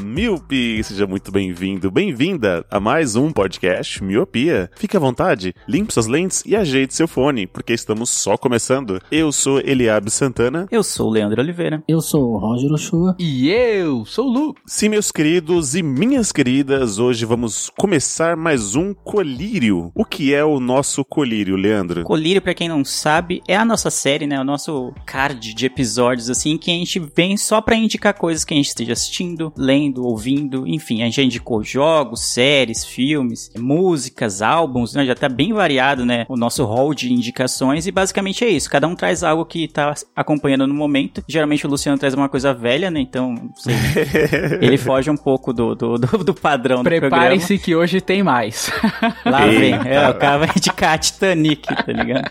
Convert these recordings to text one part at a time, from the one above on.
Miopi! Seja muito bem-vindo, bem-vinda a mais um podcast Miopia. Fique à vontade, limpe suas lentes e ajeite seu fone, porque estamos só começando. Eu sou Eliabe Santana. Eu sou o Leandro Oliveira. Eu sou o Roger Ochoa. E eu sou o Lu. Sim, meus queridos e minhas queridas, hoje vamos começar mais um colírio. O que é o nosso colírio, Leandro? Colírio, pra quem não sabe, é a nossa série, né? O nosso card de episódios, assim, que a gente vem só pra indicar coisas que a gente esteja assistindo, lendo, ouvindo, enfim. A gente já indicou jogos, séries, filmes, músicas, álbuns, né? Já tá bem variado, né? O nosso hall de indicações e basicamente é isso. Cada um traz algo que tá acompanhando no momento. Geralmente o Luciano traz uma coisa velha, né? Então, sei, ele foge um pouco do, do, do, do padrão do programa. Preparem-se que hoje tem mais. Lá vem. Eita. É, o cara vai indicar Titanic, tá ligado?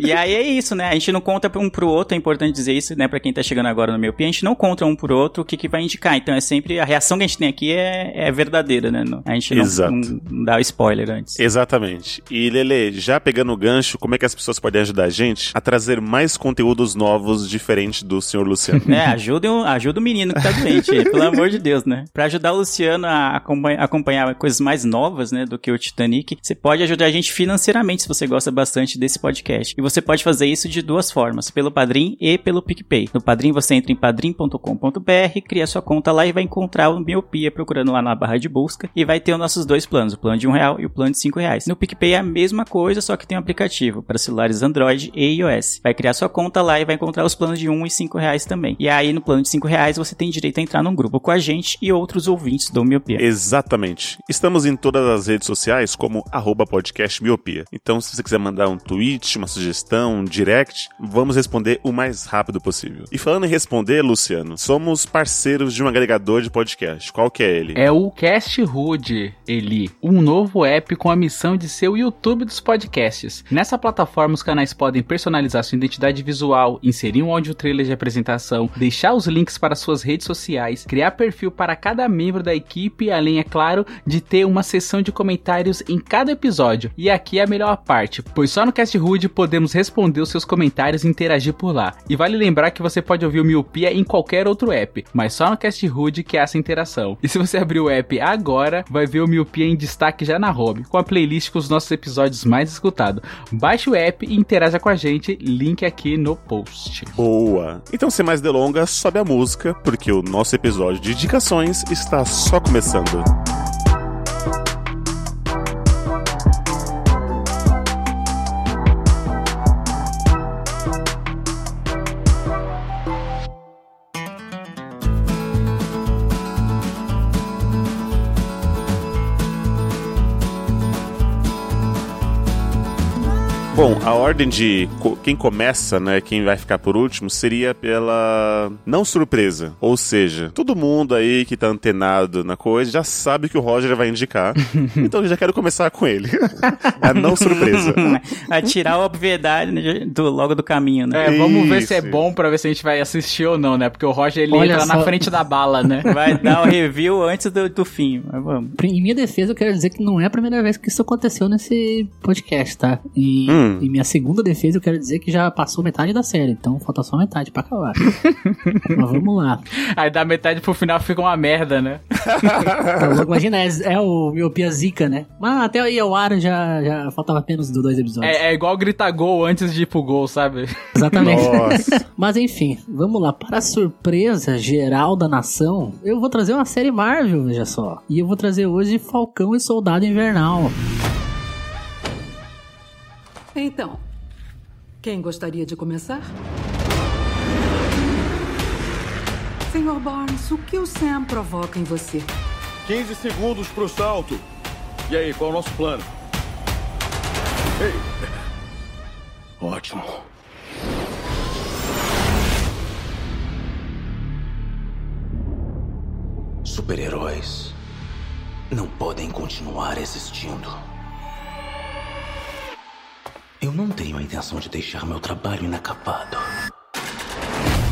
e aí é isso, né? A gente não conta um pro outro, é importante dizer isso, né? Pra quem tá chegando agora no meu a gente não conta um pro outro o que, que vai indicar. Então é sempre. A reação que a gente tem aqui é, é verdadeira, né? A gente não, não, não dá spoiler antes. Exatamente. E Lele, já pegando o gancho, como é que as pessoas podem ajudar a gente a trazer mais conteúdos novos diferente do senhor Luciano? É, ajuda, o- ajuda o menino que tá doente, pelo amor de Deus, né? Pra ajudar o Luciano a acompanhar, acompanhar coisas mais novas, né, do que o Titanic, você pode ajudar a gente financeiramente se você gosta bastante desse podcast. E você pode fazer isso de duas formas, pelo Padrim e pelo PicPay. No Padrim você entra em padrim.com.br, cria sua conta lá e vai encontrar o Miopia procurando lá na barra de busca e vai ter os nossos dois planos, o plano de um real e o plano de cinco reais. No PicPay é a mesma coisa, só que tem um aplicativo para celulares Android e iOS. Vai criar sua conta lá e vai encontrar os planos de um e cinco reais também. E aí no plano de cinco reais você tem direito a entrar num grupo com a gente e outros ouvintes do Miopia. Exatamente. Estamos em todas as redes sociais como arroba podcast miopia. Então, se você quiser mandar um tweet, uma sugestão, um direct, vamos responder o mais rápido possível. E falando em responder, Luciano, somos parceiros de um agregador de podcast. Qual que é ele? É o Cast Hood, Eli, um novo app com a missão de ser o YouTube dos podcasts. Nessa plataforma, os canais podem personalizar sua identidade visual, inserir um áudio trailer de apresentação, deixar os links para suas redes sociais, criar perfil para cada membro da equipe, além, é claro, de ter uma seção de comentários em cada episódio. E aqui é a melhor parte, pois só no Cast Hood podemos responder os seus comentários e interagir por lá. E vale lembrar que você pode ouvir o Miopia em qualquer outro app, mas só no Cast Hood que é essa interação. E se você abrir o app agora, vai ver o Miopia em destaque já na home, com a playlist com os nossos episódios mais escutados. Baixe o app e interaja com a gente, link aqui no post. Boa! Então, sem mais delongas, sobe a música, porque o nosso episódio de indicações está só começando. Bom, a ordem de co- quem começa, né, quem vai ficar por último, seria pela não surpresa. Ou seja, todo mundo aí que tá antenado na coisa já sabe que o Roger vai indicar. então eu já quero começar com ele. a não surpresa. a tirar a obviedade né, do, logo do caminho, né? É, vamos ver se é bom pra ver se a gente vai assistir ou não, né? Porque o Roger ele Olha entra na só. frente da bala, né? Vai dar o review antes do, do fim, mas vamos. Em minha defesa, eu quero dizer que não é a primeira vez que isso aconteceu nesse podcast, tá? E Hum. Em minha segunda defesa, eu quero dizer que já passou metade da série, então falta só metade pra acabar. Mas vamos lá. Aí da metade pro final fica uma merda, né? Então, imagina, é, é o Miopia Zica, né? Mas até aí ao ar já, já faltava apenas dos dois episódios. É, é igual gritar gol antes de ir pro gol, sabe? Exatamente. Nossa. Mas enfim, vamos lá. Para a surpresa geral da nação, eu vou trazer uma série Marvel, veja só. E eu vou trazer hoje Falcão e Soldado Invernal. Então, quem gostaria de começar? Senhor Barnes, o que o Sam provoca em você? 15 segundos pro salto. E aí, qual é o nosso plano? Ei. Ótimo. Super-heróis não podem continuar existindo. Não tenho a intenção de deixar meu trabalho inacabado.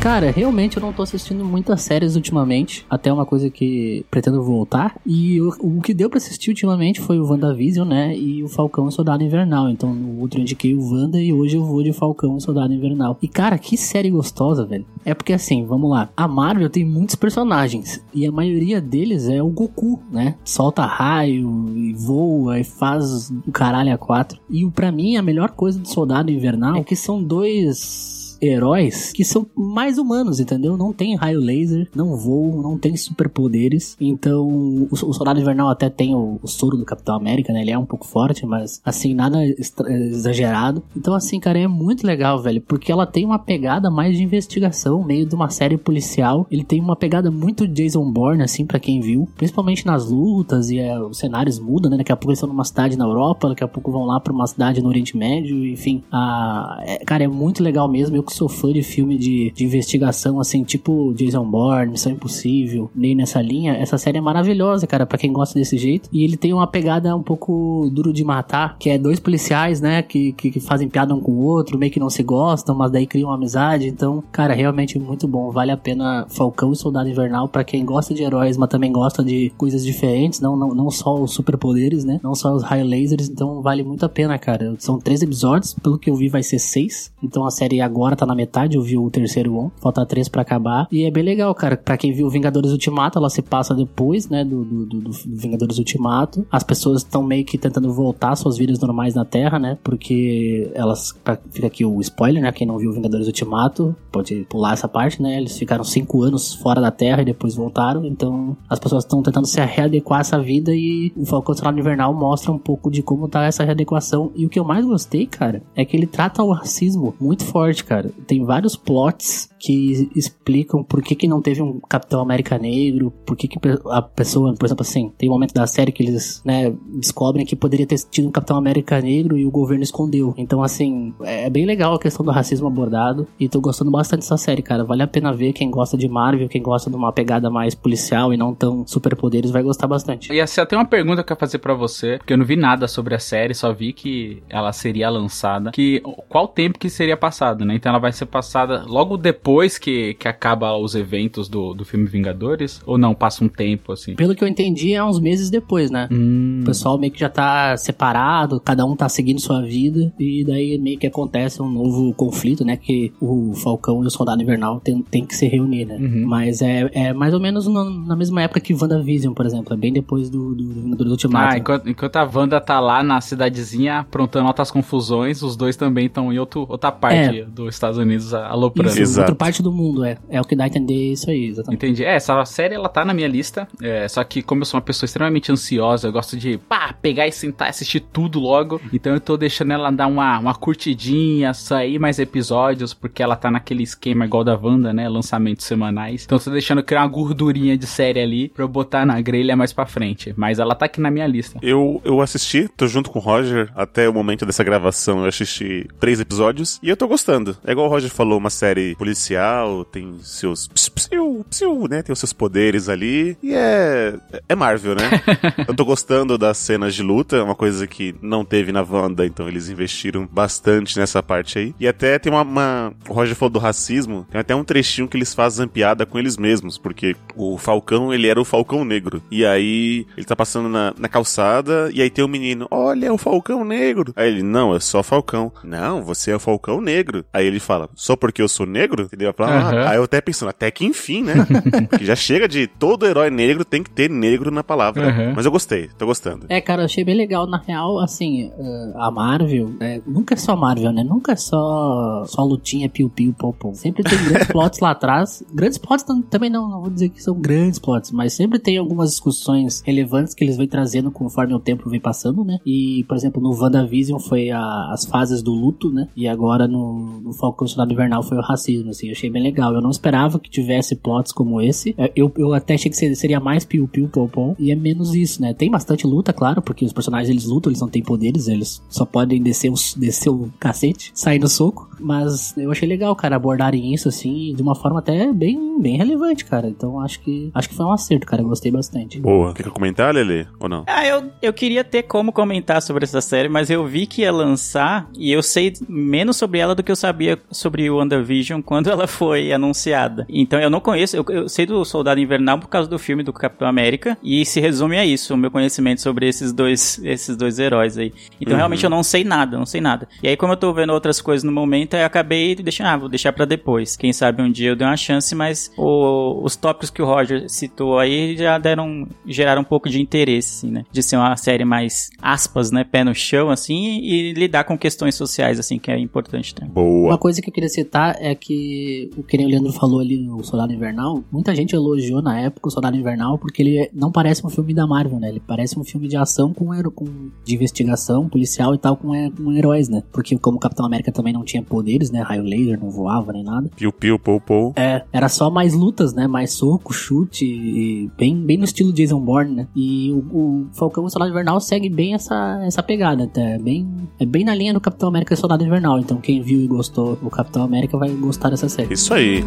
Cara, realmente eu não tô assistindo muitas séries ultimamente. Até uma coisa que pretendo voltar. E o, o que deu pra assistir ultimamente foi o WandaVision, né? E o Falcão Soldado Invernal. Então no outro eu indiquei o Wanda e hoje eu vou de Falcão Soldado Invernal. E cara, que série gostosa, velho. É porque assim, vamos lá. A Marvel tem muitos personagens. E a maioria deles é o Goku, né? Solta raio e voa e faz o caralho a quatro. E pra mim a melhor coisa do Soldado Invernal é que são dois heróis que são mais humanos, entendeu? Não tem raio laser, não voam, não tem superpoderes. Então, o, o Soldado Invernal até tem o, o, soro do Capitão América, né? Ele é um pouco forte, mas assim, nada exagerado. Então, assim, cara, é muito legal, velho, porque ela tem uma pegada mais de investigação, meio de uma série policial. Ele tem uma pegada muito Jason Bourne, assim, para quem viu, principalmente nas lutas e é, os cenários mudam, né? Daqui a pouco eles estão numa cidade na Europa, daqui a pouco vão lá pra uma cidade no Oriente Médio, enfim. A, é, cara, é muito legal mesmo. Eu sou fã de filme de, de investigação, assim, tipo Jason Bourne, Missão Impossível, meio nessa linha, essa série é maravilhosa, cara, para quem gosta desse jeito. E ele tem uma pegada um pouco duro de matar, que é dois policiais, né, que, que, que fazem piada um com o outro, meio que não se gostam, mas daí criam uma amizade. Então, cara, realmente muito bom. Vale a pena Falcão e Soldado Invernal para quem gosta de heróis, mas também gosta de coisas diferentes, não, não, não só os superpoderes, né? Não só os raio lasers, então vale muito a pena, cara. São três episódios, pelo que eu vi vai ser seis. Então a série agora tá na metade, eu vi o terceiro on, falta três para acabar. E é bem legal, cara. Pra quem viu Vingadores Ultimato, ela se passa depois, né, do, do, do, do Vingadores Ultimato. As pessoas estão meio que tentando voltar suas vidas normais na Terra, né? Porque elas. Fica aqui o spoiler, né? Quem não viu Vingadores Ultimato pode pular essa parte, né? Eles ficaram cinco anos fora da Terra e depois voltaram. Então as pessoas estão tentando se readequar a essa vida e o Falcão Soldado Invernal mostra um pouco de como tá essa readequação. E o que eu mais gostei, cara, é que ele trata o racismo muito forte, cara tem vários plots que explicam por que, que não teve um Capitão América negro, por que, que a pessoa, por exemplo, assim, tem um momento da série que eles, né, descobrem que poderia ter tido um Capitão América negro e o governo escondeu. Então, assim, é bem legal a questão do racismo abordado e tô gostando bastante dessa série, cara. Vale a pena ver quem gosta de Marvel, quem gosta de uma pegada mais policial e não tão superpoderes, vai gostar bastante. E assim, eu tenho uma pergunta que eu fazer para você, porque eu não vi nada sobre a série, só vi que ela seria lançada, que qual tempo que seria passado, né? Então ela vai ser passada logo depois que, que acaba os eventos do, do filme Vingadores? Ou não, passa um tempo, assim? Pelo que eu entendi, é uns meses depois, né? Hum. O pessoal meio que já tá separado, cada um tá seguindo sua vida, e daí meio que acontece um novo conflito, né? Que o Falcão e o Soldado Invernal tem, tem que se reunir, né? Uhum. Mas é, é mais ou menos na, na mesma época que WandaVision, por exemplo. É bem depois do, do Vingadores Ultimato. Ah, enquanto, enquanto a Wanda tá lá na cidadezinha aprontando altas confusões, os dois também estão em outro, outra parte É. dos Estados Unidos aloprando. Isso, Exato. outra parte do mundo, é. É o que dá a entender isso aí, exatamente. Entendi. É, essa série ela tá na minha lista. é, só que, como eu sou uma pessoa extremamente ansiosa, eu gosto de pá, pegar e sentar e assistir tudo logo. Então eu tô deixando ela dar uma, uma curtidinha, sair mais episódios, porque ela tá naquele esquema igual da Wanda, né? Lançamentos semanais. Então eu tô deixando criar uma gordurinha de série ali pra eu botar na grelha mais pra frente. Mas ela tá aqui na minha lista. Eu, eu assisti, tô junto com o Roger, até o momento dessa gravação eu assisti três episódios e eu tô gostando. É igual o Roger falou, uma série policial, tem seus ps- psiu, psiu, né, tem os seus poderes ali e é é Marvel, né? eu tô gostando das cenas de luta, é uma coisa que não teve na Wanda, então eles investiram bastante nessa parte aí. E até tem uma, uma o Roger falou do racismo, tem até um trechinho que eles fazem piada com eles mesmos, porque o Falcão, ele era o Falcão Negro. E aí ele tá passando na, na calçada e aí tem um menino, olha, é o Falcão Negro. Aí ele, não, é só Falcão. Não, você é o Falcão Negro. Aí ele fala, só porque eu sou negro? Entendeu? Eu falo, ah. Aí eu até pensando, até que enfim, né? Porque já chega de todo herói negro tem que ter negro na palavra. Aham. Mas eu gostei, tô gostando. É, cara, eu achei bem legal. Na real, assim, eh, a Marvel, é, nunca é só Marvel, né? Nunca é só, só lutinha, piu-piu, pom-pom. Sempre tem grandes plots lá atrás. Grandes plots tam- também não, não vou dizer que são grandes plots, mas sempre tem algumas discussões relevantes que eles vêm trazendo conforme o tempo vem passando, né? E, por exemplo, no WandaVision foi a- as fases do luto, né? E agora no, no Falcão Soldado Invernal foi o racismo, assim. Eu achei bem legal. Eu não esperava que tivesse plots como esse. É, Eu, eu até achei que seria- mais piu-piu, pom-pom. E é menos isso, né? Tem bastante luta, claro, porque os personagens eles lutam, eles não têm poderes, eles só podem descer, os, descer o cacete, sair no soco. Mas eu achei legal, cara, abordarem isso assim de uma forma até bem, bem relevante, cara. Então acho que acho que foi um acerto, cara. Eu gostei bastante. Boa. Quer comentar, Lele? Ou não? Ah, eu, eu queria ter como comentar sobre essa série, mas eu vi que ia lançar e eu sei menos sobre ela do que eu sabia sobre o WandaVision quando ela foi anunciada. Então eu não conheço, eu, eu sei do Soldado Invernal por causa do filme do Capitão América e se resume a isso, o meu conhecimento sobre esses dois, esses dois heróis aí. Então Uhum. realmente eu não sei nada, não sei nada. E aí como eu tô vendo outras coisas no momento, eu acabei deixando, ah, vou deixar pra depois. Quem sabe um dia eu dei uma chance, mas o- os tópicos que o Roger citou aí já deram, geraram um pouco de interesse, assim, né? De ser uma série mais aspas, né? Pé no chão, assim, e lidar com questões sociais, assim, que é importante também. Boa. Uma coisa que eu queria citar é que o que nem o Leandro falou ali no Soldado Invernal, muita gente elogiou na época o Soldado Invernal porque ele não parece um filme da Marvel, né? Ele parece um filme de ação com, com de investigação policial e tal com, he- com heróis, né? Porque como o Capitão América também não tinha poderes, né? Raio laser, não voava nem nada. Piu, piu, pou, pou. É, era só mais lutas, né? Mais soco, chute, e bem, bem no estilo Jason Bourne, né? E o, o Falcão e o Soldado Invernal segue bem essa, essa pegada, até. É bem, é bem na linha do Capitão América e Soldado Invernal. Então quem viu e gostou do Capitão América vai gostar dessa série. Isso aí.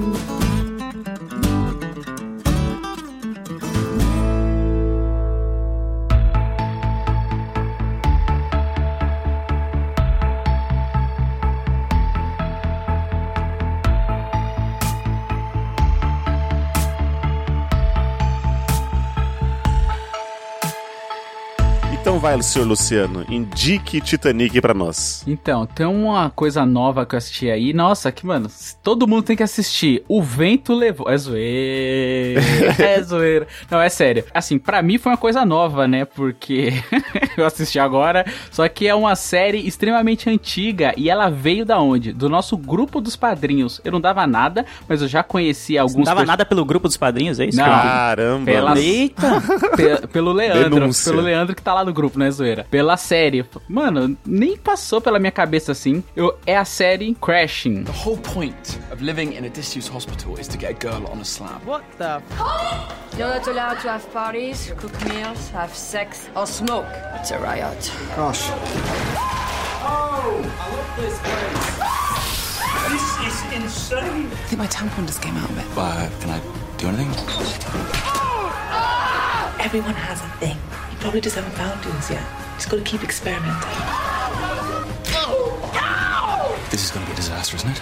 Vai, senhor Luciano, indique Titanic pra nós. Então, tem uma coisa nova que eu assisti aí. Nossa, que, mano, todo mundo tem que assistir. O Vento Levou. É zoeira. é zoeira. Não, é sério. Assim, pra mim foi uma coisa nova, né? Porque eu assisti agora. Só que é uma série extremamente antiga. E ela veio da onde? Do nosso grupo dos padrinhos. Eu não dava nada, mas eu já conhecia alguns. Não dava pers- nada pelo grupo dos padrinhos, é isso? Não. Caramba. Pela... Eita! Pe- pelo Leandro. Denúncia. Pelo Leandro que tá lá no grupo, né, zoeira? Pela série. Mano, nem passou pela minha cabeça assim. Eu, é a série Crashing. The whole point of living in a disused hospital is to get a girl on a slab. What the? You're not allowed to have parties, cook meals, have sex, or smoke. It's a riot. Gosh. This is insane. I think my tampon just came out of it. Uh, can I do anything? Everyone has a thing. You probably just haven't found yours yet. Just gotta keep experimenting. This is gonna be a disaster, isn't it?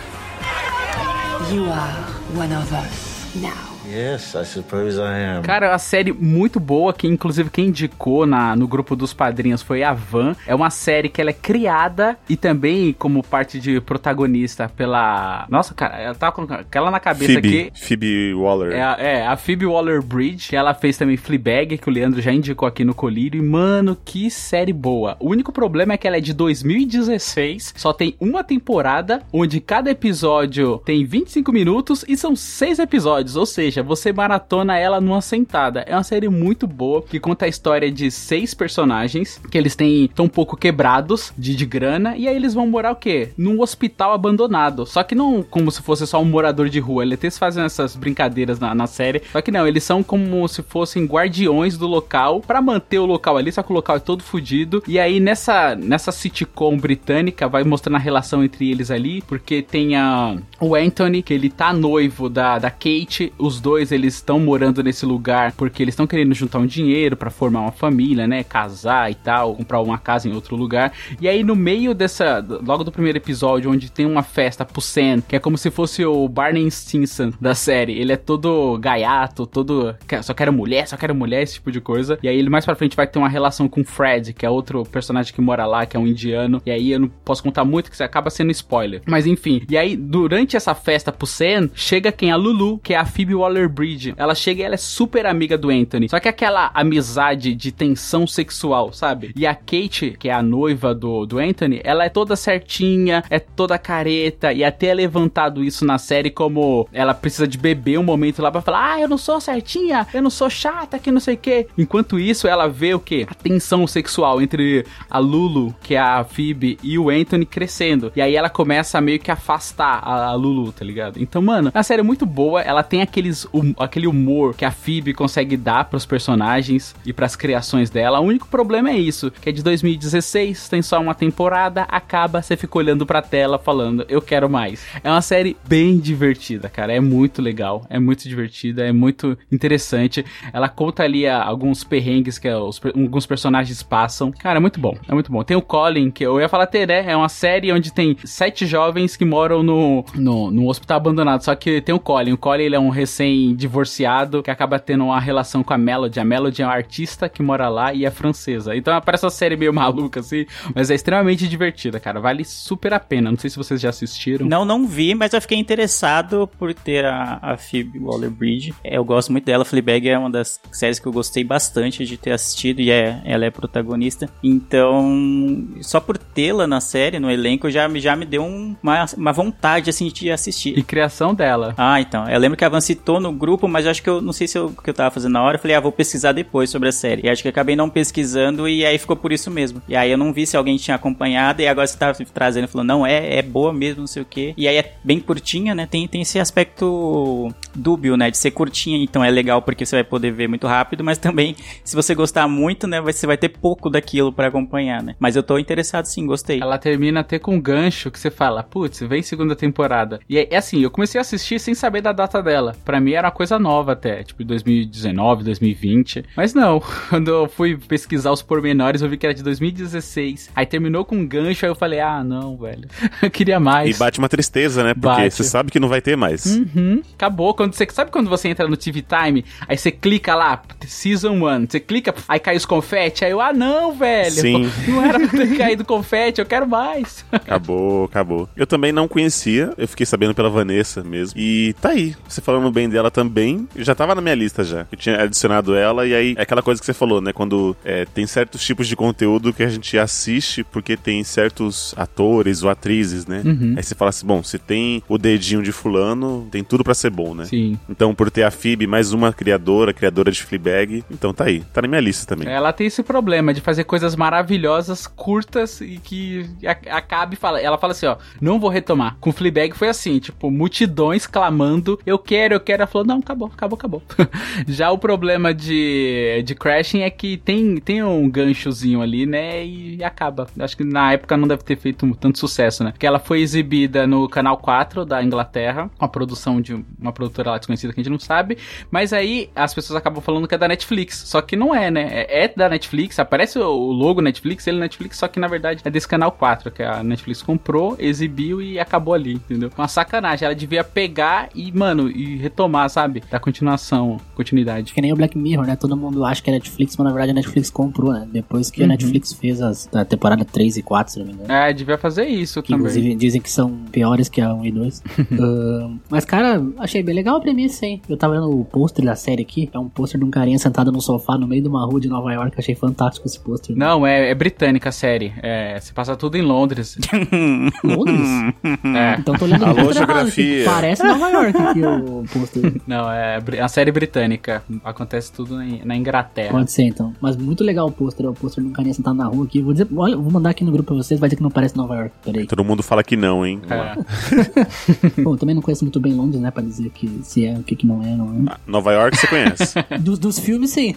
You are one of us now. Yes, I suppose I am. Cara, é uma série muito boa, que inclusive quem indicou na, no grupo dos padrinhos foi a Van. É uma série que ela é criada e também como parte de protagonista pela... Nossa, cara, ela tava com aquela na cabeça Phoebe, aqui. Phoebe Waller. É, a- é, a Phoebe Waller-Bridge, que ela fez também Fleabag, que o Leandro já indicou aqui no Colírio. E, mano, que série boa. O único problema é que ela é de 2016, só tem uma temporada, onde cada episódio tem 25 minutos e são seis episódios, ou seja, você maratona ela numa sentada. É uma série muito boa, que conta a história de seis personagens, que eles têm tão pouco quebrados de, de grana, e aí eles vão morar o quê? Num hospital abandonado. Só que não como se fosse só um morador de rua. Eles fazem essas brincadeiras na, na série. Só que não, eles são como se fossem guardiões do local pra manter o local ali, só que o local é todo fudido. E aí nessa, nessa sitcom britânica vai mostrando a relação entre eles ali, porque tem a, o Anthony, que ele tá noivo da, da Kate, os dois eles estão morando nesse lugar porque eles estão querendo juntar um dinheiro pra formar uma família, né, casar e tal, comprar uma casa em outro lugar. E aí no meio dessa, logo do primeiro episódio, onde tem uma festa pro Sam, que é como se fosse o Barney Stinson da série, ele é todo gaiato, todo "Quer- só quero mulher, só quero mulher, esse tipo de coisa. E aí ele mais pra frente vai ter uma relação com o Fred, que é outro personagem que mora lá, que é um indiano. E aí eu não posso contar muito, que você acaba sendo spoiler. Mas enfim, e aí durante essa festa pro Sam, chega quem? A Lulu, que é a Phoebe Waller-Bridge. Ela chega e ela é super amiga do Anthony. Só que aquela amizade de tensão sexual, sabe? E a Kate, que é a noiva do, do Anthony, ela é toda certinha, é toda careta, e até é levantado isso na série como ela precisa de beber um momento lá pra falar: Ah, eu não sou certinha, eu não sou chata, que não sei o que. Enquanto isso, ela vê o que? A tensão sexual entre a Lulu, que é a Phoebe, e o Anthony crescendo. E aí ela começa a meio que afastar a, a Lulu, tá ligado? Então, mano, a série é muito boa, ela tem aqueles aquele humor que a Phoebe consegue dar pros personagens e pras criações dela. O único problema é isso, que é de 2016, tem só uma temporada, acaba, você fica olhando pra tela falando, eu quero mais. É uma série bem divertida, cara, é muito legal, é muito divertida, é muito interessante. Ela conta ali a, alguns perrengues que os, alguns personagens passam. Cara, é muito bom, é muito bom. Tem o Colin, que eu ia falar ter, né? É uma série onde tem sete jovens que moram no, no, no hospital abandonado, só que tem o Colin. O Colin, ele é um recém-divorciado que acaba tendo uma relação com a Melody. A Melody é uma artista que mora lá e é francesa. Então parece uma série meio maluca, assim, mas é extremamente divertida, cara. Vale super a pena. Não sei se vocês já assistiram. Não, não vi, mas eu fiquei interessado por ter a, a Phoebe Waller-Bridge. Eu gosto muito dela. Fleabag é uma das séries que eu gostei bastante de ter assistido e é, ela é protagonista. Então, só por tê-la na série, no elenco, já, já me deu um, uma, uma vontade, assim, de assistir. E criação dela. Ah, então. Eu lembro que a Van citou no grupo, mas acho que eu não sei se eu, que eu tava fazendo na hora. Eu falei, ah, vou pesquisar depois sobre a série. E acho que acabei não pesquisando e aí ficou por isso mesmo. E aí eu não vi se alguém tinha acompanhado e agora você tava trazendo, falou, não, é, é boa mesmo, não sei o quê. E aí é bem curtinha, né? Tem, tem esse aspecto dúbio, né? De ser curtinha, então é legal porque você vai poder ver muito rápido, mas também, se você gostar muito, né? Você vai ter pouco daquilo para acompanhar, né? Mas eu tô interessado sim, gostei. Ela termina até com um gancho que você fala, putz, vem segunda temporada. E é, assim, eu comecei a assistir sem saber da data dela. Para mim era uma coisa nova até, tipo 2019, 2020. Mas não, quando eu fui pesquisar os pormenores, eu vi que era de 2016. Aí terminou com um gancho, aí eu falei, ah, não, velho. eu queria mais. E bate uma tristeza, né? Porque bate. você sabe que não vai ter mais. Uhum, acabou. Quando você, sabe quando você entra no TV Time, aí você clica lá, Season 1, você clica, aí cai os confete, aí eu, ah, não, velho. Sim. Não era pra ter caído confete, eu quero mais. Acabou, acabou. Eu também não conhecia, eu fiquei sabendo pela Vanessa mesmo. E tá aí, você falando bem dela também, já tava na minha lista já. Eu tinha adicionado ela, e aí é aquela coisa que você falou, né? Quando é, tem certos tipos de conteúdo que a gente assiste porque tem certos atores ou atrizes, né? Uhum. Aí você fala assim, bom, se tem o dedinho de fulano, tem tudo para ser bom, né? Sim. Então, por ter a Phoebe, mais uma criadora, criadora de Fleabag, então tá aí, tá na minha lista também. Ela tem esse problema de fazer coisas maravilhosas, curtas e que acabe fala, ela fala assim, ó, não vou retomar. Com Fleabag foi assim, tipo, multidões clamando, eu quero, eu quero. Ela falou, não, acabou, acabou, acabou. Já o problema de, de Crashing é que tem, tem um ganchozinho ali, né, e acaba. Acho que na época não deve ter feito tanto sucesso, né? Porque ela foi exibida no Canal 4 da Inglaterra, uma produção de uma produtora lá desconhecida que a gente não sabe, mas aí as pessoas acabam falando que é da Netflix, só que não é, né? É, é da Netflix, aparece o logo Netflix, ele é Netflix, só que na verdade é desse Canal 4, que a Netflix comprou, exibiu e acabou ali, entendeu? Uma sacanagem, ela devia pegar e, mano, e retomar, sabe? Da continuação, continuidade. Que nem o Black Mirror, né? Todo mundo acha que é Netflix, mas na verdade a Netflix comprou, né? Depois que uhum. a Netflix fez as, a temporada 3 e 4, se não me engano. É, devia fazer isso que, também. Inclusive dizem que são piores que a 1 e 2. uh, mas, cara, achei bem legal a premissa, hein? Eu tava vendo o pôster da série aqui, é um pôster de um carinha sentado no sofá no meio de uma rua de Nova York. Achei fantástico esse pôster. Não, é, é, britânica a série. É, se passa tudo em Londres. Londres? É. Então tô olhando Alô, geografia. Errado, parece Nova York aqui o pôster. Não, é a série britânica. Acontece tudo na, Inglaterra. Pode ser, então. Mas muito legal o pôster. É o pôster de um carinha sentado na rua aqui. Vou dizer, olha, vou mandar aqui no grupo pra vocês, vai dizer que não parece Nova York. Peraí. Todo mundo fala que não, hein? É. Bom, também não conheço muito bem Londres, né? Pra dizer que se é, o que, que não é, não é. Ah, Nova York você conhece. dos, dos filmes, sim.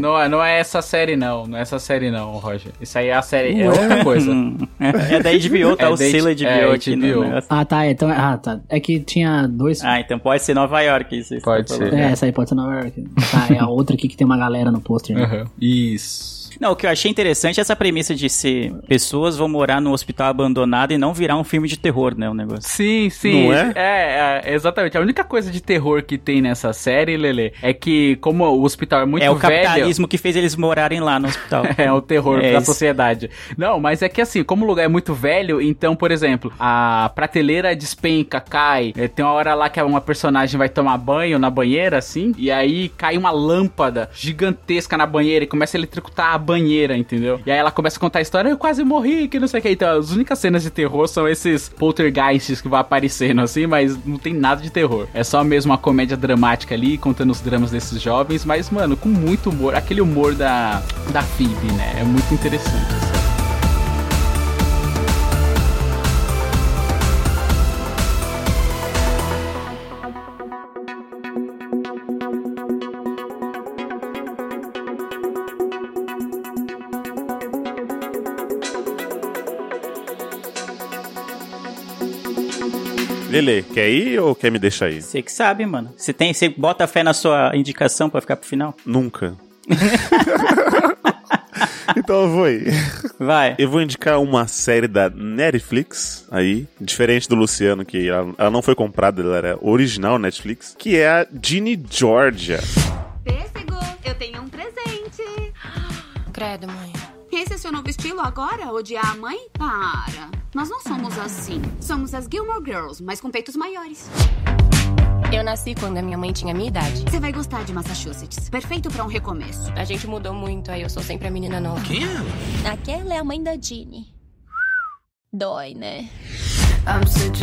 não, é, não é essa série, não. Não é essa série, não, Roger. Isso aí é a série. É outra coisa. é da HBO, tá? É o selo HBO é, aqui. HBO. Né? Ah, tá. Então, ah, tá. É que tinha dois. Ah, então pode ser Nova York. Isso, isso pode ser. É, essa aí pode ser Nova York. Tá, é a outra aqui que tem uma galera no pôster. Né? Uhum. Isso. Não, o que eu achei interessante é essa premissa de ser pessoas vão morar no hospital abandonado e não virar um filme de terror, né? O negócio. Sim, sim. Não é? É, é exatamente. A única coisa de terror que tem nessa série, Lele, é que como o hospital é muito velho... É o velho, capitalismo que fez eles morarem lá no hospital. é o terror É da isso. sociedade. Não, mas é que assim, como o lugar é muito velho, então, por exemplo, a prateleira despenca, cai. É, Tem uma hora lá que uma personagem vai tomar banho na banheira, assim, e aí cai uma lâmpada gigantesca na banheira e começa a eletrocutar a banheira, entendeu? E aí ela começa a contar a história, eu quase morri, que não sei o que. Então, as únicas cenas de terror são esses poltergeists que vão aparecendo, assim, mas não tem nada de terror. É só mesmo uma comédia dramática ali, contando os dramas desses jovens, mas, mano, com muito humor. Aquele humor da, da Phoebe, né? É muito interessante, assim. Lele, quer ir ou quer me deixar aí? Você que sabe, mano. Você tem, você bota fé na sua indicação pra ficar pro final? Nunca. então eu vou ir. Vai. Eu vou indicar uma série da Netflix aí, diferente do Luciano, que ela, ela não foi comprada, ela era original Netflix, que é a Ginny Georgia. Pêssego, eu tenho um presente. Credo, mãe. Esse é seu novo estilo agora? Odiar a mãe? Para. Nós não somos assim. Somos as Gilmore Girls, mas com peitos maiores. Eu nasci quando a minha mãe tinha a minha idade. Você vai gostar de Massachusetts. Perfeito pra um recomeço. A gente mudou muito, aí eu sou sempre a menina nova. Quem é ela? Aquela é a mãe da Ginny. Dói, né?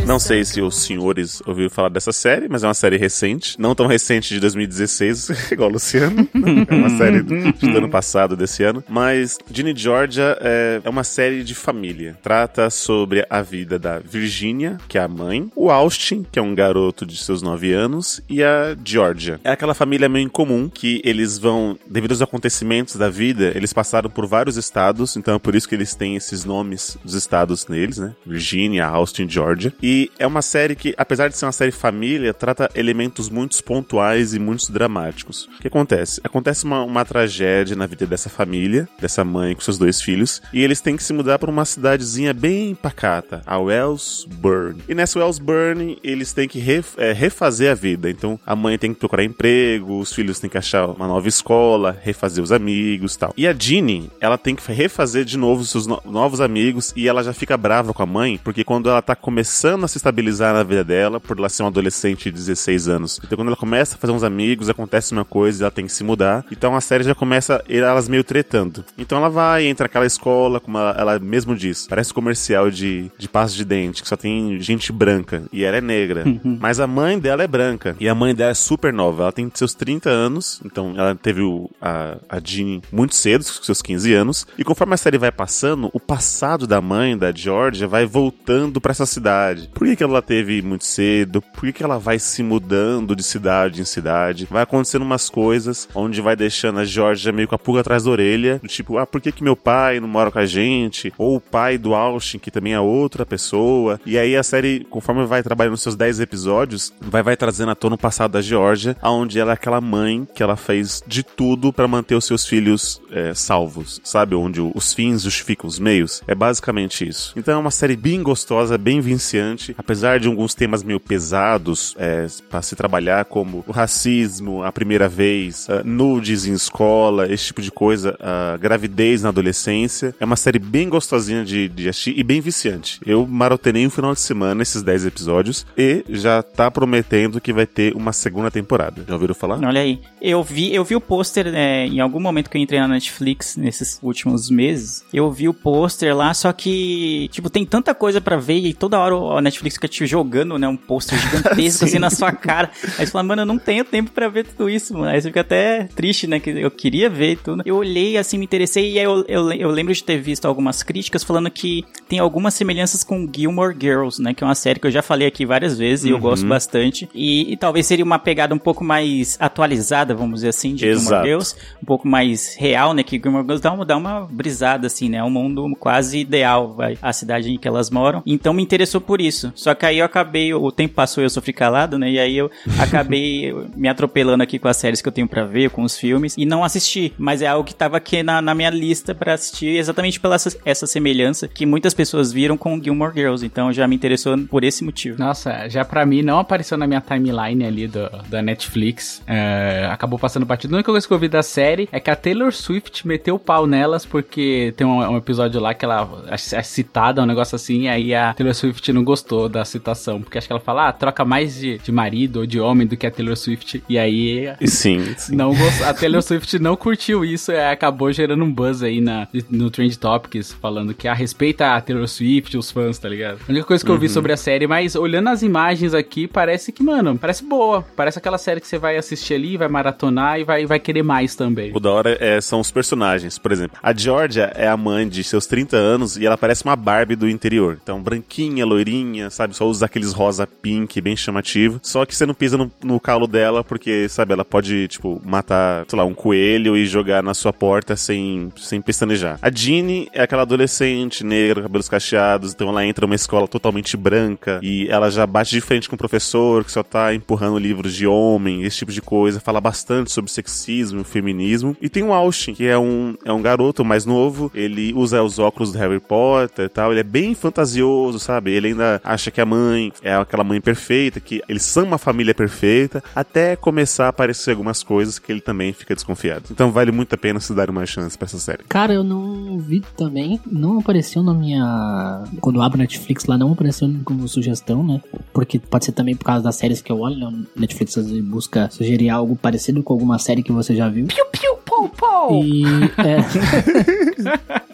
Não sei se os senhores ouviram falar dessa série, mas é uma série recente. Não tão recente de 2016, igual o Luciano. é uma série do, do ano passado, desse ano. Mas Ginny Georgia é, é uma série de família. Trata sobre a vida da Virginia, que é a mãe, o Austin, que é um garoto de seus 9 anos, e a Georgia. É aquela família meio incomum que eles vão, devido aos acontecimentos da vida, eles passaram por vários estados, então é por isso que eles têm esses nomes dos estados neles, né? Virginia, Austin, Georgia. E é uma série que, apesar de ser uma série família, trata elementos muito pontuais e muito dramáticos. O que acontece? Acontece uma, uma tragédia na vida dessa família, dessa mãe com seus dois filhos, e eles têm que se mudar para uma cidadezinha bem pacata, a Wellsburn. E nessa Wellsburn, eles têm que ref, é, refazer a vida. Então, a mãe tem que procurar emprego, os filhos têm que achar uma nova escola, refazer os amigos tal. E a Ginny, ela tem que refazer de novo seus no novos amigos, e ela já fica brava com a mãe, porque quando ela tá começando a se estabilizar na vida dela, por ela ser uma adolescente de 16 anos. Então, quando ela começa a fazer uns amigos, acontece uma coisa e ela tem que se mudar. Então, a série já começa elas meio tretando. Então, ela vai, entra naquela escola, como ela, ela mesmo diz, parece comercial de, de pasta de dente, que só tem gente branca. E ela é negra. Mas a mãe dela é branca. E a mãe dela é super nova. Ela tem seus 30 anos. Então, ela teve o, a, a Jean muito cedo, com seus 15 anos. E conforme a série vai passando, o passado da mãe, da Georgia, vai voltando para essa cidade. Por que, que ela teve muito cedo? Por que, que ela vai se mudando de cidade em cidade? Vai acontecendo umas coisas onde vai deixando a Georgia meio com a pulga atrás da orelha. Tipo, ah, por que, que meu pai não mora com a gente? Ou o pai do Austin, que também é outra pessoa. E aí a série, conforme vai trabalhando seus 10 episódios, vai, vai trazendo à tona o passado da Georgia, aonde ela é aquela mãe que ela fez de tudo para manter os seus filhos é, salvos, sabe? Onde os fins justificam os meios. É basicamente isso. Então é uma série bem gostosa, bem vinciante, apesar de alguns temas meio pesados é, para se trabalhar, como o racismo, a primeira vez, uh, nudes em escola, esse tipo de coisa, a gravidez na adolescência. É uma série bem gostosinha de, de assistir e bem viciante. Eu maratonei um final de semana esses 10 episódios e já tá prometendo que vai ter uma segunda temporada. Já ouviram falar? Olha aí. Eu vi, eu vi o pôster é, em algum momento que eu entrei na Netflix nesses últimos meses. Eu vi o pôster lá, só que, tipo, tem tanta coisa para ver e toda hora a Netflix fica te jogando, né? Um pôster gigantesco assim na sua cara. Aí você fala, mano, eu não tenho tempo para ver tudo isso, mano. Aí você fica até triste, né? Que eu queria ver tudo. Eu olhei, assim, me interessei e aí eu, eu, eu lembro de ter visto algumas críticas falando que tem algumas semelhanças com Gilmore Girls, né? Que é uma série que eu já falei aqui várias vezes e eu Uhum. gosto bastante. E, e talvez seria uma pegada um pouco mais atualizada, vamos dizer assim, de Exato. Gilmore Girls. Um pouco mais real, né? Que Gilmore Girls dá uma, dá uma brisada, assim, né? É um mundo quase ideal, vai, a cidade em que elas moram. Então me interessou por isso. Só que aí eu acabei, o tempo passou e eu sofri calado, né? E aí eu acabei me atropelando aqui com as séries que eu tenho pra ver, com os filmes, e não assisti. Mas é algo que tava aqui na, na minha lista pra assistir, exatamente pela essa, essa semelhança que muitas pessoas viram com Gilmore Girls. Então já me interessou por esse motivo. Nossa, já pra mim não apareceu na minha timeline ali do, da Netflix. É, acabou passando batido. A única coisa que eu vi da série é que a Taylor Swift meteu o pau nelas porque tem um, um episódio lá que ela é citada, um negócio assim, e aí a Taylor Swift não gostou da citação. Porque acho que ela fala, ah, troca mais de, de marido ou de homem do que a Taylor Swift. E aí. Sim, sim. Não gost... A Taylor Swift não curtiu isso e acabou gerando um buzz aí na, no Trend Topics, falando que a respeita a Taylor Swift, os fãs, tá ligado? A única coisa que eu vi Uhum. sobre a série, mas olhando as imagens aqui, parece que, mano, parece boa. Parece aquela série que você vai assistir ali, vai maratonar e vai, vai querer mais também. O da hora é, são os personagens. Por exemplo, a Georgia é a mãe de seus 30 anos e ela parece uma Barbie do interior. Então, branquinha, magrinha, loirinha, sabe? Só usa aqueles rosa pink bem chamativo. Só que você não pisa no, no calo dela porque, sabe, ela pode, tipo, matar, sei lá, um coelho e jogar na sua porta sem, sem pestanejar. A Jeannie é aquela adolescente negra, cabelos cacheados, então ela entra numa escola totalmente branca e ela já bate de frente com o professor que só tá empurrando livros de homem, esse tipo de coisa. Fala bastante sobre sexismo, feminismo. E tem o Austin, que é um, é um garoto mais novo, ele usa os óculos do Harry Potter e tal, ele é bem fantasioso, sabe? Ele ainda acha que a mãe é aquela mãe perfeita, que eles são uma família perfeita, até começar a aparecer algumas coisas que ele também fica desconfiado. Então vale muito a pena se dar uma chance pra essa série. Cara, eu não vi também, não apareceu na minha. Quando eu abro Netflix lá, não apareceu como sugestão, né? Porque pode ser também por causa das séries que eu olho, né? Netflix às vezes busca sugerir algo parecido com alguma série que você já viu. Piu, piu, pou, pou. E. É...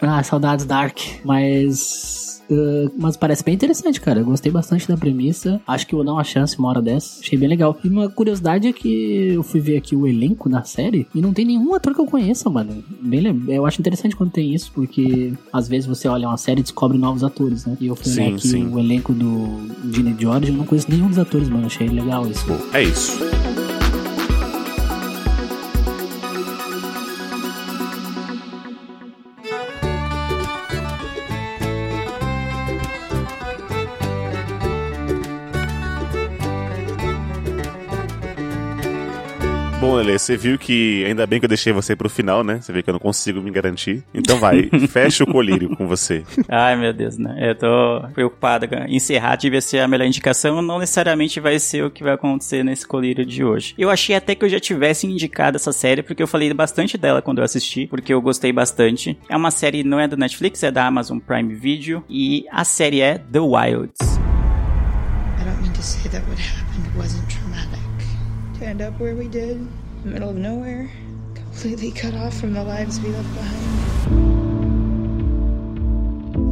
ah, saudades Dark. Mas. Uh, mas parece bem interessante, cara. Eu gostei bastante da premissa. Acho que vou dar uma chance uma hora dessa. Achei bem legal. E uma curiosidade é que eu fui ver aqui o elenco da série e não tem nenhum ator que eu conheça, mano. Bem, eu acho interessante quando tem isso, porque às vezes você olha uma série e descobre novos atores, né? E eu fui Sim, ver aqui sim. o elenco do Gene George eu não conheço nenhum dos atores, mano. Achei legal isso. É isso. Você viu que ainda bem que eu deixei você pro final, né? Você vê que eu não consigo me garantir. Então vai, fecha o colírio com você. Ai, meu Deus, né? Eu tô preocupado. cara. Encerrar devia ser a melhor indicação, não necessariamente vai ser o que vai acontecer nesse colírio de hoje. Eu achei até que eu já tivesse indicado essa série, porque eu falei bastante dela quando eu assisti, porque eu gostei bastante. É uma série, não é da Netflix, é da Amazon Prime Video, e a série é The Wilds. I don't mean to say that what happened wasn't traumatic. To end up where we did, middle of nowhere, completely cut off from the lives we left behind.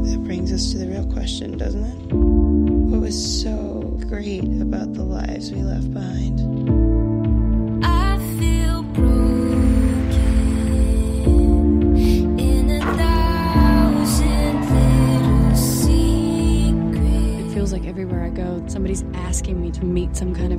That brings us to the real question, doesn't it? What was so great about the lives we left behind? I feel broken in a thousand little secrets. It feels like everywhere I go, somebody's asking me to meet some kind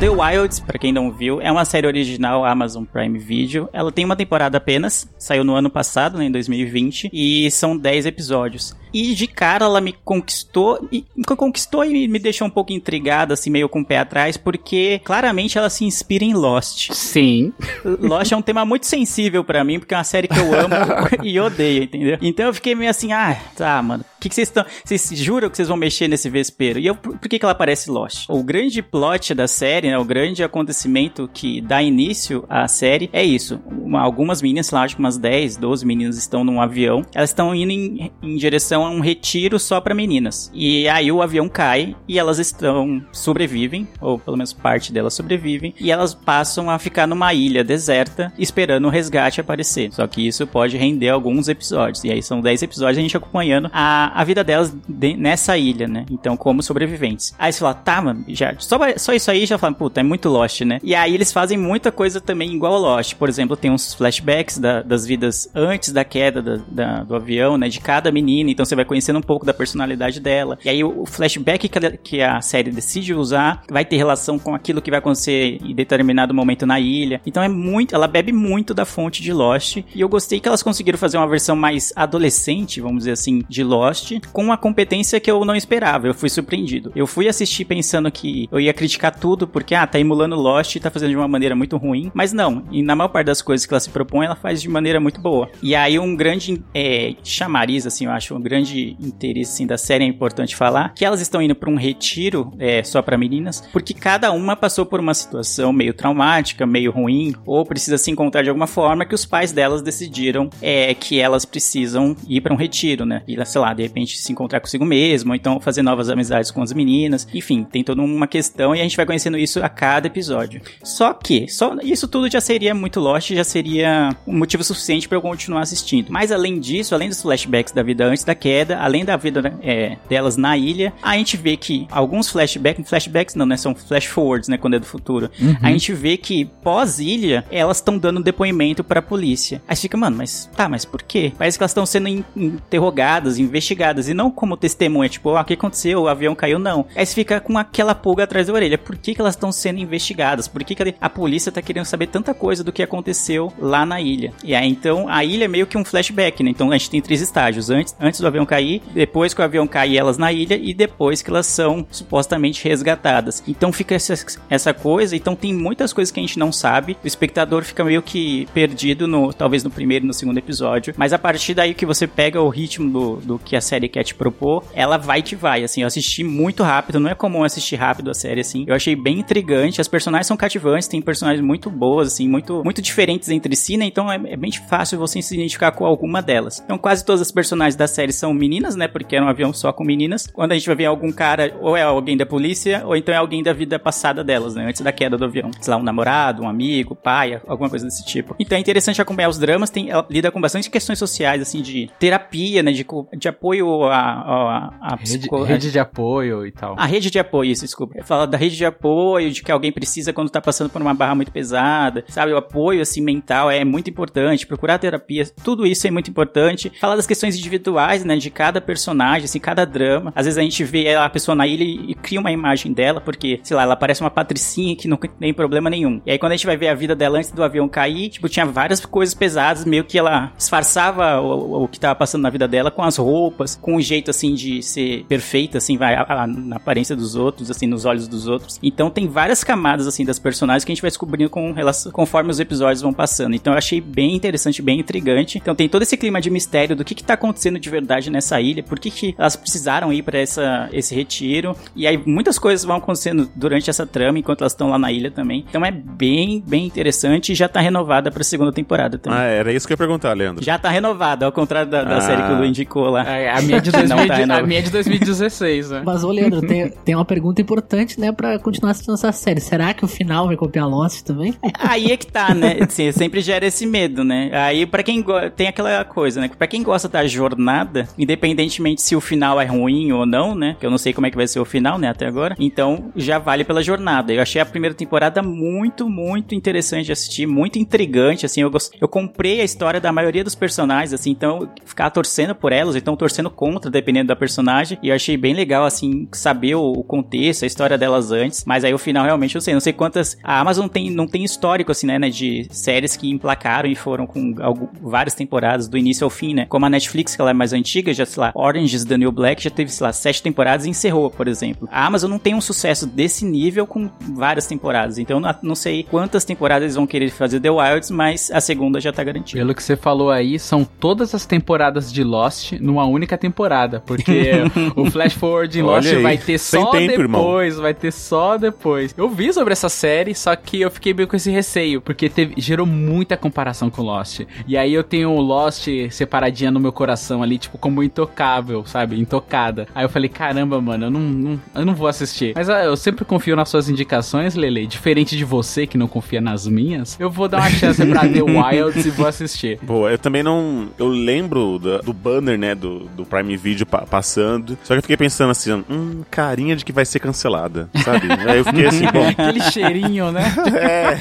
The Wilds, pra quem não viu, é uma série original Amazon Prime Video. Ela tem uma temporada apenas, saiu no ano passado, né, em 2020, e são 10 episódios. E de cara ela me conquistou, e me conquistou e me deixou um pouco intrigada, assim, meio com o pé atrás, porque claramente ela se inspira em Lost. Sim. Lost é um tema muito sensível pra mim, porque é uma série que eu amo e odeio, entendeu? Então eu fiquei meio assim, ah, tá, mano, o que, que vocês estão. Vocês juram que vocês vão mexer nesse vespeiro? E eu, por que, que ela parece Lost? O grande plot da série, né? O grande acontecimento que dá início à série é isso. Uma- algumas meninas, sei lá, acho que umas 10, 12 meninas estão num avião. Elas estão indo em, em direção a um retiro só pra meninas. E aí o avião cai e elas estão. sobrevivem, ou pelo menos parte delas sobrevivem. E elas passam a ficar numa ilha deserta esperando o resgate aparecer. Só que isso pode render alguns episódios. E aí são 10 episódios a gente acompanhando a, a vida delas de- nessa ilha, né? Então, como sobreviventes. Aí você fala, tá, mano, já, só, só isso aí já fala, puta, é muito Lost, né? E aí eles fazem muita coisa também igual ao Lost. Por exemplo, tem uns flashbacks da- das vidas antes da queda da- da- do avião, né? De cada menina. Então você vai conhecendo um pouco da personalidade dela. E aí o, flashback que a, que a série decide usar vai ter relação com aquilo que vai acontecer em determinado momento na ilha. Então é muito, ela bebe muito da fonte de Lost. E eu gostei que elas conseguiram fazer uma versão mais adolescente, vamos dizer assim, de Lost, com uma competência que eu não esperava. Eu fui surpreendido. Eu fui assistir pensando que eu ia criticar tudo, porque, ah, tá emulando Lost e tá fazendo de uma maneira muito ruim. Mas não, e na maior parte das coisas que ela se propõe, ela faz de maneira muito boa. E aí um grande é, chamariz, assim, eu acho, um grande interesse assim, da série é importante falar, que elas estão indo pra um retiro é, só pra meninas, porque cada uma passou por uma situação meio traumática, meio ruim, ou precisa se encontrar de alguma forma que os pais delas decidiram é, que elas precisam ir pra um retiro, né? E, sei lá, de repente se encontrar consigo mesmo, ou então fazer novas amizades com as meninas. Enfim, tem toda uma questão e a gente vai conhecendo isso a cada episódio. Só que, só isso tudo já seria muito Lost, já seria um motivo suficiente pra eu continuar assistindo. Mas além disso, além dos flashbacks da vida antes da queda, queda, além da vida é, delas na ilha, a gente vê que alguns flashbacks, flashbacks não, né? São flash forwards, né? Quando é do futuro. Uhum. A gente vê que pós-ilha, elas estão dando depoimento pra polícia. Aí você fica, mano, mas tá, mas por quê? Parece que elas estão sendo in- interrogadas, investigadas, e não como testemunha, tipo, ah, o que aconteceu? O avião caiu, não. Aí você fica com aquela pulga atrás da orelha. Por que, que elas estão sendo investigadas? Por que, que a polícia tá querendo saber tanta coisa do que aconteceu lá na ilha? E aí, então, a ilha é meio que um flashback, né? Então a gente tem três estágios: antes, antes do avião cair, depois que o avião cai elas na ilha, e depois que elas são supostamente resgatadas. Então fica essa, essa coisa, então tem muitas coisas que a gente não sabe. O espectador fica meio que perdido no, talvez no primeiro e no segundo episódio. Mas a partir daí que você pega o ritmo do, do que a série quer te propor, ela vai que vai. Assim, eu assisti muito rápido, não é comum assistir rápido a série assim. Eu achei bem intrigante. As personagens são cativantes, tem personagens muito boas, assim, muito, muito diferentes entre si, né? Então é, é bem fácil você se identificar com alguma delas. Então quase todas as personagens da série são meninas, né? Porque era um avião só com meninas. Quando a gente vai ver algum cara, ou é alguém da polícia, ou então é alguém da vida passada delas, né? Antes da queda do avião. Sei lá, um namorado, um amigo, pai, alguma coisa desse tipo. Então é interessante acompanhar os dramas, tem, ela lida com bastante questões sociais, assim, de terapia, né? De, de apoio a, a, a Rede, psico- rede de apoio e tal. a rede de apoio, isso, desculpa. Fala da rede de apoio, de que alguém precisa quando tá passando por uma barra muito pesada, sabe? O apoio, assim, mental é muito importante. Procurar terapia, tudo isso é muito importante. Fala das questões individuais, né? De cada personagem, assim, cada drama. Às vezes a gente vê a pessoa na ilha e, cria uma imagem dela, porque, sei lá, ela parece uma patricinha que não tem problema nenhum. E aí quando a gente vai ver a vida dela antes do avião cair, tipo, tinha várias coisas pesadas, meio que ela disfarçava o, o que tava passando na vida dela com as roupas, com o jeito, assim, de ser perfeita, assim, vai, na aparência dos outros, assim, nos olhos dos outros. Então tem várias camadas, assim, das personagens que a gente vai descobrindo com relação, conforme os episódios vão passando. Então eu achei bem interessante, bem intrigante. Então tem todo esse clima de mistério do que que tá acontecendo de verdade nessa ilha, por que que elas precisaram ir pra essa, esse retiro. E aí muitas coisas vão acontecendo durante essa trama, enquanto elas estão lá na ilha também. Então é bem, bem interessante e já tá renovada pra segunda temporada também. Ah, era isso que eu ia perguntar, Leandro. Já tá renovada, ao contrário da, da Ah. série que o Lu indicou lá. É, a minha é de, Não 2000, tá a minha é de 2016, né? Mas, ô Leandro, tem, tem uma pergunta importante, né, pra continuar assistindo essa série. Será que o final vai copiar Lost também? Aí é que tá, né? Assim, sempre gera esse medo, né? Aí, pra quem tem aquela coisa, né? Pra quem gosta da jornada, independentemente se o final é ruim ou não, né? Que eu não sei como é que vai ser o final, né? Até agora. Então, já vale pela jornada. Eu achei a primeira temporada muito, muito interessante de assistir, muito intrigante, assim. Eu, gos- eu comprei a história da maioria dos personagens, assim. Então, ficar torcendo por elas, então torcendo contra, dependendo da personagem. E eu achei bem legal, assim, saber o, contexto, a história delas antes. Mas aí o final, realmente, eu sei. Não sei quantas. A Amazon tem, não tem histórico, assim, né? né, De séries que emplacaram e foram com algu- várias temporadas, do início ao fim, né? Como a Netflix, que ela é mais antiga, já, sei lá, Orange is the New Black já teve, sei lá, sete temporadas e encerrou, por exemplo. A Amazon não tem um sucesso desse nível com várias temporadas. Então, não- sei quantas temporadas eles vão querer fazer The Wilds, mas a segunda já tá garantida. Pelo que você falou aí, são todas as temporadas de Lost numa única temporada. Porque o Flash Forward em Lost aí, vai ter sem só tempo, irmão. depois, vai ter só depois. Eu vi sobre essa série, só que eu fiquei meio com esse receio, porque teve, gerou muita comparação com Lost. E aí eu tenho o Lost separadinha no meu coração ali, tipo, como intocável, sabe? Intocada. Aí eu falei, caramba, mano, eu não, não- eu não vou assistir. Mas ah, eu sempre confio nas suas indicações, Lele. Diferente de você que não confia nas minhas, eu vou dar uma chance pra The Wilds e vou assistir. Boa, eu também não. Eu lembro da- do, banner, né, do, do Prime Video pa- passando. Só que eu fiquei pensando assim, hum, carinha de que vai ser cancelada, sabe? Aí eu fiquei assim, bom. Aquele cheirinho, né? É.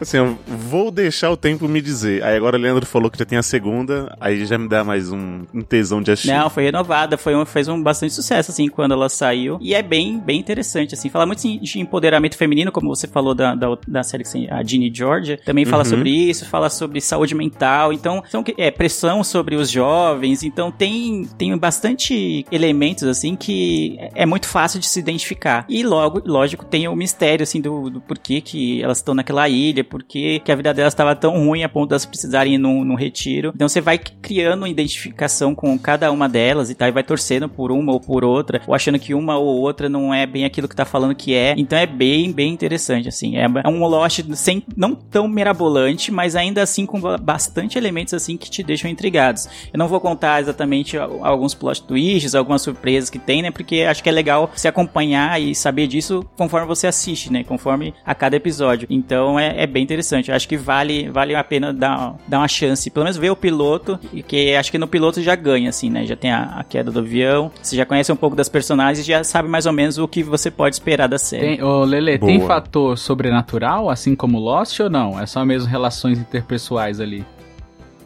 Assim, eu vou deixar o tempo me dizer. Aí agora o Leandro falou que já tem a segunda, aí já me dá mais um, um tesão de assistir. Não, foi renovada, foi um, fez um bastante sucesso, assim, quando ela saiu. E é bem, bem interessante, assim. Fala muito de empoderamento feminino, como você falou da, da, da série que a Ginny Georgia. Também fala Uhum. sobre isso, fala sobre saúde mental. Então, são, é, pressão sobre os jovens. Então, tem, tem bastante elementos, assim, que é muito fácil de se identificar. E logo, lógico, tem o mistério, assim, do, do porquê que elas estão naquela ilha, porquê que a vida delas estava tão ruim a ponto de elas precisarem ir num, num retiro. Então, você vai criando uma identificação com cada uma delas e tal, e vai torcendo por uma ou por outra, ou achando que uma ou outra não é bem aquilo que tá falando que é. Então, é bem, bem interessante, assim. É, é um Lost sem, não tão mirabolante, mas ainda assim com ba- bastante elementos, assim, que te deixam intrigados. Eu não vou contar exatamente alguns plot twists, algumas surpresas que tem, né? Porque acho que é legal você acompanhar e saber disso conforme você assiste, né? Conforme a cada episódio. Então é, é bem interessante. Eu acho que vale, vale a pena dar, dar uma chance. Pelo menos ver o piloto, que acho que no piloto já ganha, assim, né? Já tem a, a queda do avião, você já conhece um pouco das personagens e já sabe mais ou menos o que você pode esperar da série. Tem, ô Lele, tem fator sobrenatural, assim como Lost ou não? É só mesmo relações interpessoais ali?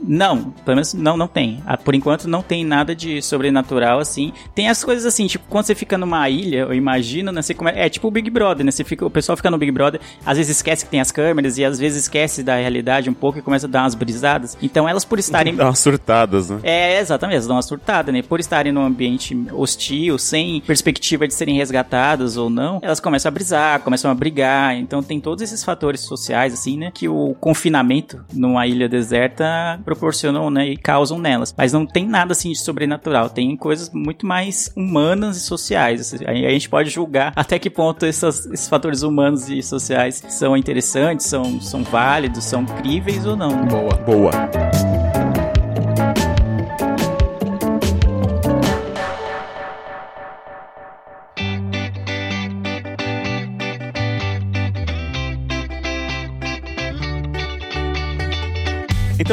Não, pelo menos não, não tem. Ah, Por enquanto não tem nada de sobrenatural assim. Tem as coisas assim, tipo, quando você fica numa ilha, eu imagino, né? Você come... É tipo o Big Brother, né? Você fica... O pessoal fica no Big Brother, às vezes esquece que tem as câmeras e às vezes esquece da realidade um pouco e começa a dar umas brisadas. Então elas por estarem. Dá umas surtadas, né? É, exatamente, elas dão uma surtada, né? Por estarem num ambiente hostil, sem perspectiva de serem resgatadas ou não, elas começam a brisar, começam a brigar. Então tem todos esses fatores sociais, assim, né? Que o confinamento numa ilha deserta proporcionam, né? E causam nelas. Mas não tem nada assim de sobrenatural. Tem coisas muito mais humanas e sociais. Aí a gente pode julgar até que ponto essas- esses fatores humanos e sociais são interessantes, são, são válidos, são críveis ou não. Boa. Boa.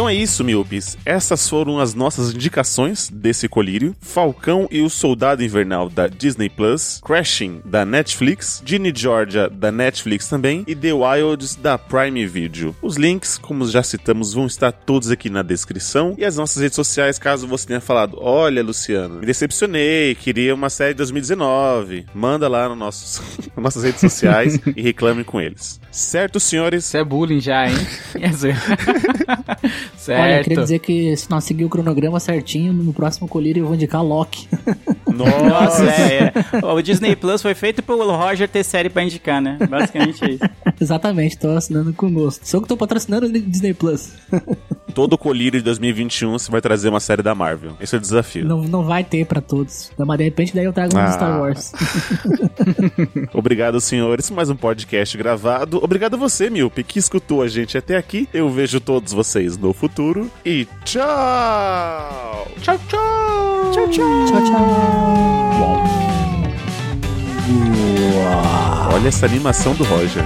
Então é isso, miopes. Essas foram as nossas indicações desse colírio. Falcão e o Soldado Invernal da Disney Plus, Crashing da Netflix, Ginny Georgia da Netflix também e The Wilds da Prime Video. Os links, como já citamos, vão estar todos aqui na descrição e as nossas redes sociais, caso você tenha falado: "Olha, Luciano, me decepcionei, queria uma série de 2019". Manda lá no nossos, nas nossas redes sociais e reclame com eles. Certo, senhores? Isso é bullying já, hein? Certo. Olha, eu queria dizer que se nós seguir o cronograma certinho, no próximo colírio eu vou indicar Loki. Nossa, é, é. O Disney Plus foi feito pro Roger ter série pra indicar, né? Basicamente é isso. Exatamente, tô assinando com gosto. Sou eu que tô patrocinando o Disney Plus. Todo colírio de 2021 você vai trazer uma série da Marvel. Esse é o desafio. Não, não vai ter pra todos. Mas de repente daí eu trago um Ah. de Star Wars. Obrigado, senhores, mais um podcast gravado. Obrigado a você, Milpe, que escutou a gente até aqui. Eu vejo todos vocês no futuro. E tchau! Tchau, tchau! Tchau, tchau! Tchau, tchau! Olha essa animação do Roger.